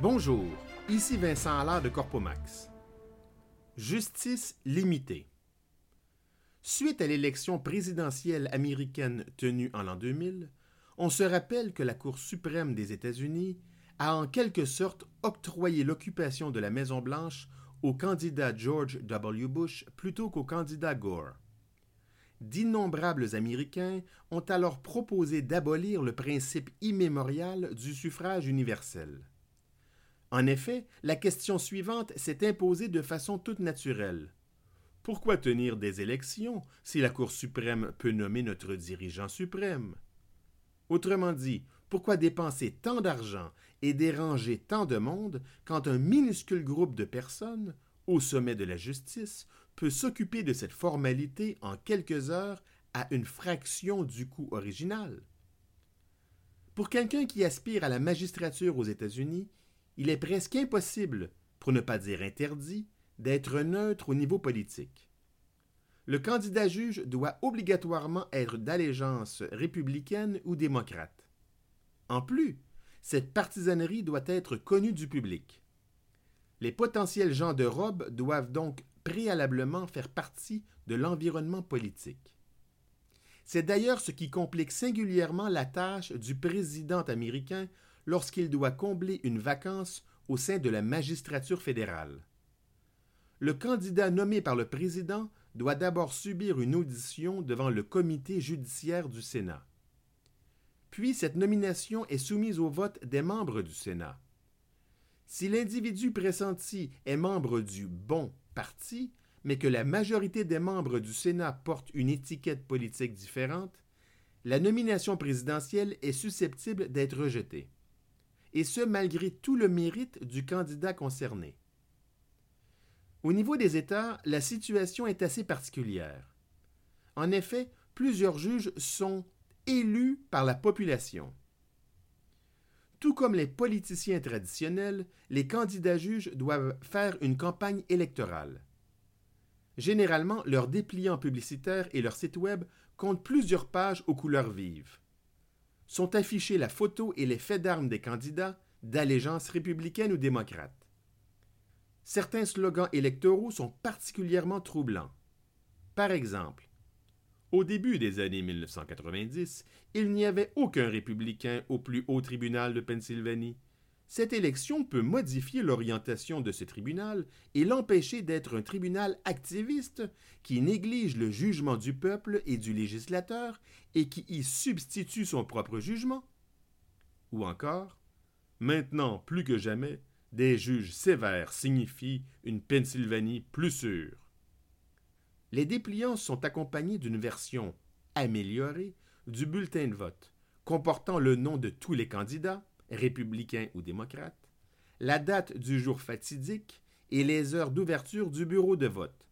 Bonjour, ici Vincent Allard de Corpomax. Justice limitée. Suite à l'élection présidentielle américaine tenue en l'an 2000, on se rappelle que la Cour suprême des États-Unis a en quelque sorte octroyé l'occupation de la Maison-Blanche au candidat George W. Bush plutôt qu'au candidat Gore. D'innombrables Américains ont alors proposé d'abolir le principe immémorial du suffrage universel. En effet, la question suivante s'est imposée de façon toute naturelle. Pourquoi tenir des élections si la Cour suprême peut nommer notre dirigeant suprême? Autrement dit, pourquoi dépenser tant d'argent et déranger tant de monde quand un minuscule groupe de personnes, au sommet de la justice, peut s'occuper de cette formalité en quelques heures à une fraction du coût original? Pour quelqu'un qui aspire à la magistrature aux États-Unis, il est presque impossible, pour ne pas dire interdit, d'être neutre au niveau politique. Le candidat juge doit obligatoirement être d'allégeance républicaine ou démocrate. En plus, cette partisanerie doit être connue du public. Les potentiels gens de robe doivent donc préalablement faire partie de l'environnement politique. C'est d'ailleurs ce qui complique singulièrement la tâche du président américain lorsqu'il doit combler une vacance au sein de la magistrature fédérale. Le candidat nommé par le président doit d'abord subir une audition devant le comité judiciaire du Sénat. Puis cette nomination est soumise au vote des membres du Sénat. Si l'individu pressenti est membre du bon parti, mais que la majorité des membres du Sénat portent une étiquette politique différente, la nomination présidentielle est susceptible d'être rejetée et ce malgré tout le mérite du candidat concerné. Au niveau des États, la situation est assez particulière. En effet, plusieurs juges sont élus par la population. Tout comme les politiciens traditionnels, les candidats juges doivent faire une campagne électorale. Généralement, leurs dépliants publicitaires et leur site web comptent plusieurs pages aux couleurs vives sont affichés la photo et les faits d'armes des candidats d'allégeance républicaine ou démocrate. Certains slogans électoraux sont particulièrement troublants. Par exemple, au début des années 1990, il n'y avait aucun républicain au plus haut tribunal de Pennsylvanie. Cette élection peut modifier l'orientation de ce tribunal et l'empêcher d'être un tribunal activiste qui néglige le jugement du peuple et du législateur et qui y substitue son propre jugement. Ou encore, maintenant plus que jamais, des juges sévères signifient une Pennsylvanie plus sûre. Les dépliants sont accompagnés d'une version améliorée du bulletin de vote, comportant le nom de tous les candidats, républicain ou démocrate, la date du jour fatidique et les heures d'ouverture du bureau de vote,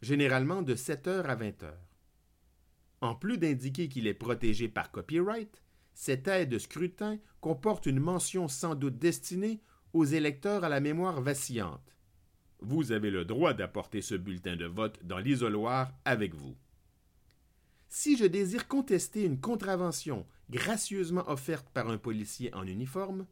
généralement de 7 heures à 20 heures. En plus d'indiquer qu'il est protégé par copyright, cette aide de scrutin comporte une mention sans doute destinée aux électeurs à la mémoire vacillante. Vous avez le droit d'apporter ce bulletin de vote dans l'isoloir avec vous. Si je désire contester une contravention gracieusement offerte par un policier en uniforme,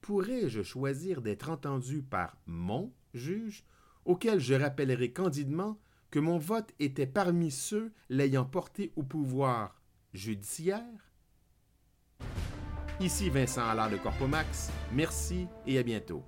pourrais-je choisir d'être entendu par mon juge, auquel je rappellerai candidement que mon vote était parmi ceux l'ayant porté au pouvoir judiciaire? Ici Vincent Allard de Corpomax, merci et à bientôt.